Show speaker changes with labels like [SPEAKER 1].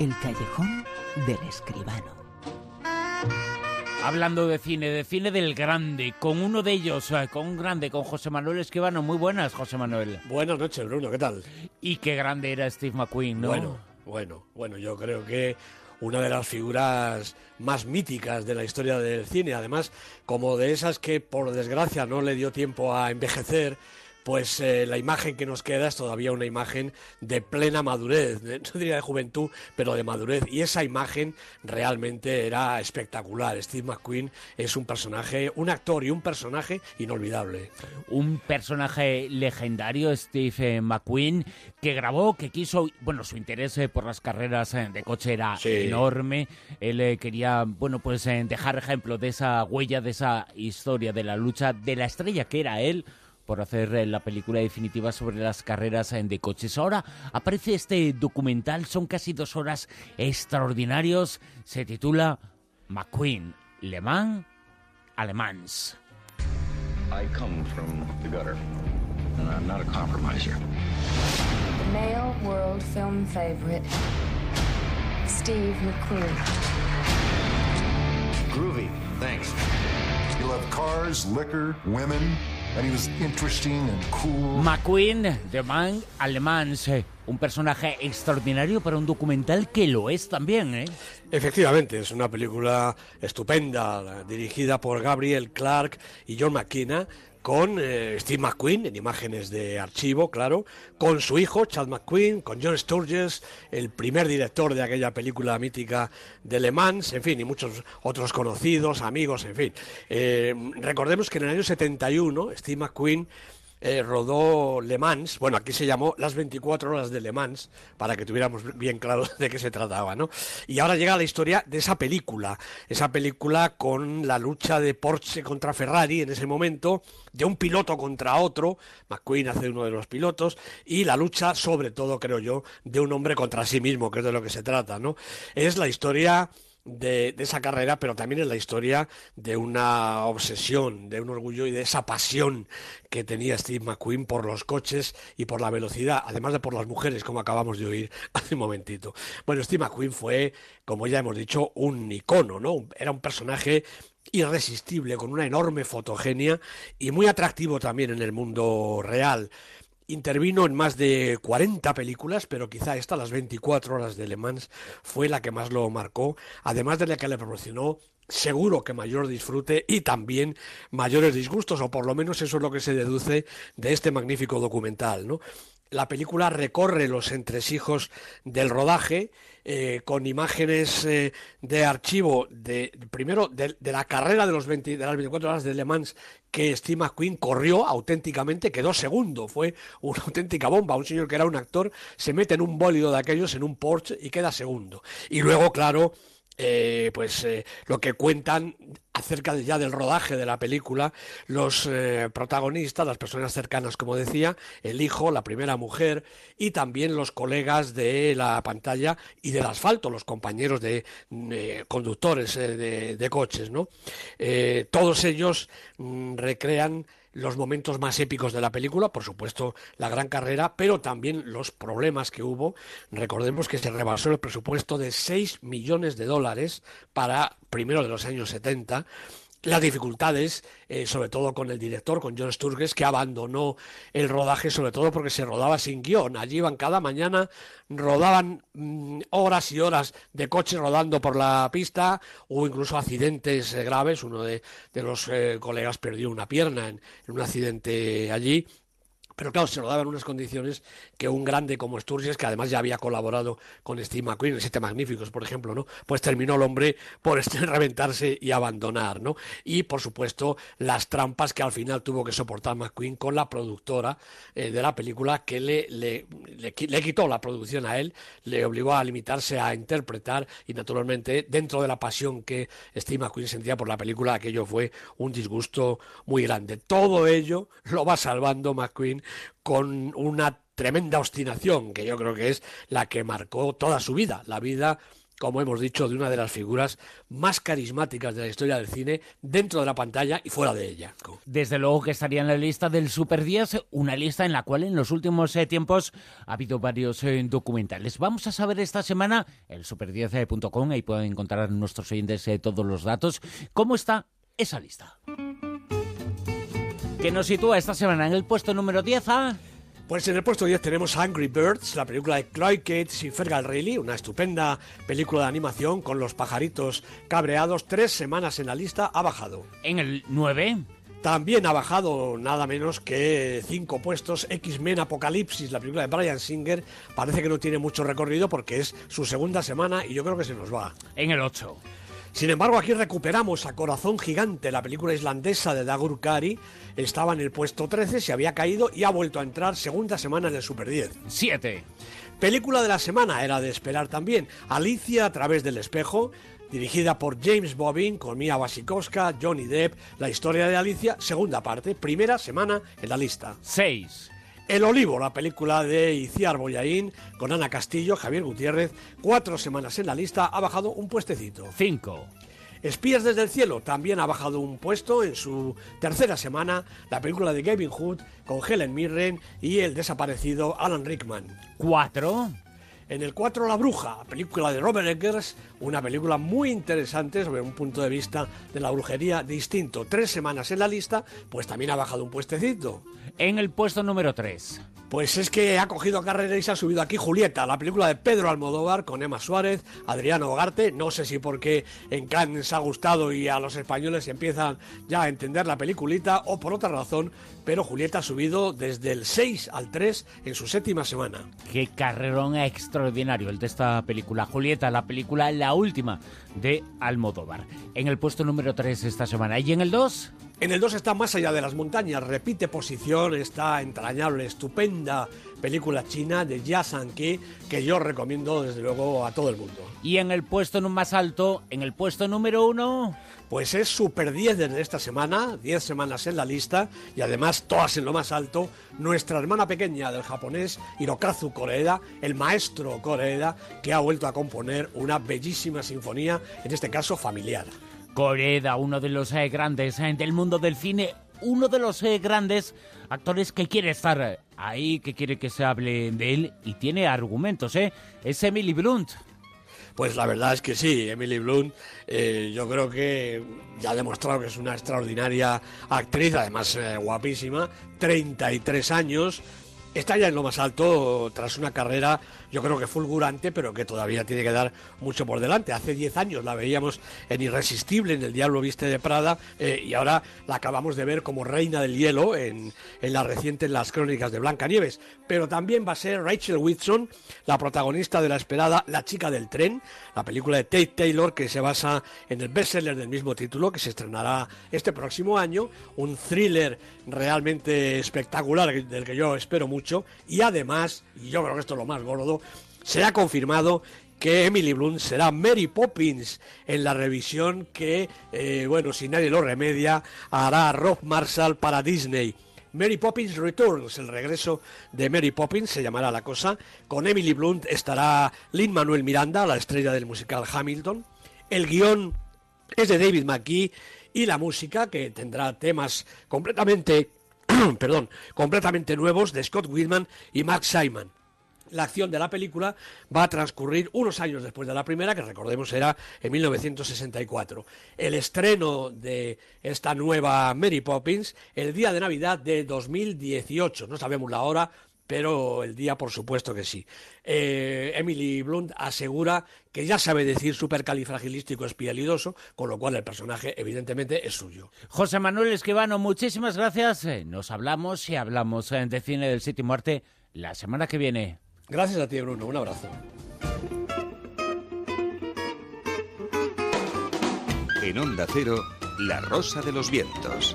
[SPEAKER 1] El callejón del escribano.
[SPEAKER 2] Hablando de cine, de cine del grande, con uno de ellos, eh, con un grande, con José Manuel Escribano. Muy buenas, José Manuel.
[SPEAKER 3] Buenas noches, Bruno, ¿qué tal?
[SPEAKER 2] Y qué grande era Steve McQueen, ¿no?
[SPEAKER 3] Bueno, bueno, bueno, yo creo que una de las figuras más míticas de la historia del cine, además como de esas que por desgracia no le dio tiempo a envejecer, pues eh, la imagen que nos queda es todavía una imagen de plena madurez, no diría de juventud, pero de madurez. Y esa imagen realmente era espectacular. Steve McQueen es un personaje, un actor y un personaje inolvidable.
[SPEAKER 2] Un personaje legendario, Steve McQueen, que grabó, que quiso, bueno, su interés eh, por las carreras eh, de coche era enorme. Él quería, bueno, pues dejar ejemplo de esa huella, de esa historia, de la lucha de la estrella que era él por hacer eh, la película definitiva sobre las carreras eh, de coches. Ahora aparece este documental, son casi dos horas extraordinarios, se titula McQueen, Le Mans, Alemans. I come from the gutter, and I'm not a compromiser. The male world film favorite,
[SPEAKER 3] Steve McQueen. Groovy, thanks. You love cars, liquor, women.
[SPEAKER 2] McQueen, The Man Alemans, eh, un personaje extraordinario para un documental que lo es también, ¿eh?
[SPEAKER 3] Efectivamente, es una película estupenda, dirigida por Gabriel Clark y John McKenna, con eh, Steve McQueen en imágenes de archivo, claro, con su hijo Chad McQueen, con John Sturges, el primer director de aquella película mítica de Le Mans, en fin, y muchos otros conocidos, amigos, en fin. Eh, recordemos que en el año 71 Steve McQueen eh, rodó Le Mans, bueno, aquí se llamó Las 24 horas de Le Mans, para que tuviéramos bien claro de qué se trataba, ¿no? Y ahora llega la historia de esa película, esa película con la lucha de Porsche contra Ferrari en ese momento, de un piloto contra otro, McQueen hace uno de los pilotos, y la lucha, sobre todo, creo yo, de un hombre contra sí mismo, que es de lo que se trata, ¿no? Es la historia de, esa carrera, pero también es la historia de una obsesión, de un orgullo y de esa pasión que tenía Steve McQueen por los coches y por la velocidad, además de por las mujeres, como acabamos de oír hace un momentito. Bueno, Steve McQueen fue, como ya hemos dicho, un icono, ¿no? Era un personaje irresistible, con una enorme fotogenia y muy atractivo también en el mundo real. Intervino en más de 40 películas, pero quizá esta, las 24 horas de Le Mans, fue la que más lo marcó, además de la que le proporcionó seguro que mayor disfrute y también mayores disgustos, o por lo menos eso es lo que se deduce de este magnífico documental, ¿no? La película recorre los entresijos del rodaje eh, con imágenes eh, de archivo de primero de, la carrera de, los de las 24 horas de Le Mans que Steve McQueen corrió auténticamente, quedó segundo, fue una auténtica bomba. Un señor que era un actor se mete en un bólido de aquellos, en un Porsche y queda segundo. Y luego, claro, eh, pues eh, lo que cuentan acerca ya del rodaje de la película los eh, protagonistas, las personas cercanas, como decía, el hijo, la primera mujer y también los colegas de la pantalla y del asfalto, los compañeros de conductores de, de, coches, ¿no? todos ellos mm, recrean los momentos más épicos de la película, por supuesto la gran carrera, pero también los problemas que hubo. Recordemos que se rebasó el presupuesto de 6 millones de dólares para primero de los años 70 las dificultades, eh, sobre todo con el director, con John Sturges, que abandonó el rodaje, sobre todo porque se rodaba sin guion. Allí iban cada mañana, rodaban mm, horas y horas de coches rodando por la pista, hubo incluso accidentes eh, graves. Uno de, los eh, colegas perdió una pierna en un accidente allí. Pero claro, se lo daban unas condiciones que un grande como Sturges, que además ya había colaborado con Steve McQueen en Siete Magníficos, por ejemplo, ¿no? Pues terminó el hombre por este reventarse y abandonar, ¿no? Y, por supuesto, las trampas que al final tuvo que soportar McQueen con la productora eh, de la película que le, le, le, quitó la producción a él, le obligó a limitarse a interpretar y, naturalmente, dentro de la pasión que Steve McQueen sentía por la película, aquello fue un disgusto muy grande. Todo ello lo va salvando McQueen con una tremenda obstinación, que yo creo que es la que marcó toda su vida, la vida como hemos dicho, de una de las figuras más carismáticas de la historia del cine, dentro de la pantalla y fuera de ella.
[SPEAKER 2] Desde luego que estaría en la lista del Super 10, una lista en la cual en los últimos eh, tiempos ha habido varios eh, documentales. Vamos a saber esta semana, el super10.com, ahí pueden encontrar nuestros oyentes eh, todos los datos, cómo está esa lista. Que nos sitúa esta semana en el puesto número 10 a...
[SPEAKER 3] Pues en el puesto 10 tenemos Angry Birds, la película de Chloe Cates y Fergal Reilly, una estupenda película de animación con los pajaritos cabreados. Tres semanas en la lista, ha bajado.
[SPEAKER 2] En el 9.
[SPEAKER 3] También ha bajado nada menos que cinco puestos X-Men Apocalipsis, la película de Brian Singer. Parece que no tiene mucho recorrido porque es su segunda semana y yo creo que se nos va.
[SPEAKER 2] En el 8.
[SPEAKER 3] Sin embargo, aquí recuperamos a Corazón Gigante, la película islandesa de Dagur Kari. Estaba en el puesto 13, se había caído y ha vuelto a entrar segunda semana en el Super 10.
[SPEAKER 2] 7.
[SPEAKER 3] Película de la semana, era de esperar también. Alicia a través del espejo, dirigida por James Bobbin, con Mia Wasikowska, Johnny Depp, la historia de Alicia, segunda parte, primera semana en la lista.
[SPEAKER 2] 6.
[SPEAKER 3] El Olivo, la película de Iciar Boyaín, con Ana Castillo, Javier Gutiérrez, cuatro semanas en la lista, ha bajado un puestecito.
[SPEAKER 2] 5.
[SPEAKER 3] Espías desde el cielo también ha bajado un puesto en su tercera semana, la película de Gavin Hood con Helen Mirren y el desaparecido Alan Rickman.
[SPEAKER 2] 4.
[SPEAKER 3] En el 4 La Bruja, película de Robert Eggers, una película muy interesante sobre un punto de vista de la brujería distinto. Tres semanas en la lista, pues también ha bajado un puestecito.
[SPEAKER 2] En el puesto número 3.
[SPEAKER 3] Pues es que ha cogido carrera y se ha subido aquí Julieta, la película de Pedro Almodóvar con Emma Suárez, Adriano Hogarte. No sé si porque en Cannes ha gustado y a los españoles empiezan ya a entender la peliculita o por otra razón, pero Julieta ha subido desde el 6 al 3 en su séptima semana.
[SPEAKER 2] Qué carrerón extraordinario el de esta película. Julieta, la película la última de Almodóvar. En el puesto número 3 esta semana. ¿Y en el 2?
[SPEAKER 3] En el 2 está Más allá de las montañas, repite posición, está entrañable, película china de Jia Sanke que yo recomiendo desde luego a todo el mundo.
[SPEAKER 2] Y en el puesto más alto, en el puesto número 1...
[SPEAKER 3] Pues es Super 10 desde esta semana, 10 semanas en la lista y además todas en lo más alto, nuestra hermana pequeña del japonés Hirokazu Koreeda, el maestro Koreeda, que ha vuelto a componer una bellísima sinfonía, en este caso familiar.
[SPEAKER 2] Coreda, uno de los eh, grandes eh, del mundo del cine, uno de los eh, grandes actores que quiere estar ahí, que quiere que se hable de él y tiene argumentos, ¿eh? Es Emily Blunt.
[SPEAKER 3] Pues la verdad es que sí, Emily Blunt, yo creo que ya ha demostrado que es una extraordinaria actriz, además guapísima, 33 años, está ya en lo más alto tras una carrera yo creo que fulgurante, pero que todavía tiene que dar mucho por delante. Hace 10 años la veíamos en Irresistible, en El Diablo Viste de Prada, eh, y ahora la acabamos de ver como Reina del Hielo en, en la reciente en Las Crónicas de Blancanieves. Pero también va a ser Rachel Whitson, la protagonista de la esperada La chica del tren, la película de Tate Taylor que se basa en el bestseller del mismo título, que se estrenará este próximo año, un thriller realmente espectacular del que yo espero mucho, y además, y yo creo que esto es lo más gordo, se ha confirmado que Emily Blunt será Mary Poppins en la revisión que, eh, bueno, si nadie lo remedia, hará Rob Marshall para Disney. Mary Poppins Returns, el regreso de Mary Poppins, se llamará la cosa. Con Emily Blunt estará Lin Manuel Miranda, la estrella del musical Hamilton. El guion es de David McKee y la música, que tendrá temas completamente, perdón, completamente nuevos de Scott Willman y Mark Simon la acción de la película va a transcurrir unos años después de la primera, que recordemos era en 1964. El estreno de esta nueva Mary Poppins el día de Navidad de 2018. No sabemos la hora, pero el día por supuesto que sí. Eh, Emily Blunt asegura que ya sabe decir supercalifragilístico espialidoso, con lo cual el personaje evidentemente es suyo.
[SPEAKER 2] José Manuel Esquivano, muchísimas gracias. Eh, nos hablamos y hablamos eh, de cine del séptimo arte la semana que viene.
[SPEAKER 3] Gracias a ti, Bruno. Un abrazo.
[SPEAKER 4] En Onda Cero, La Rosa de los Vientos.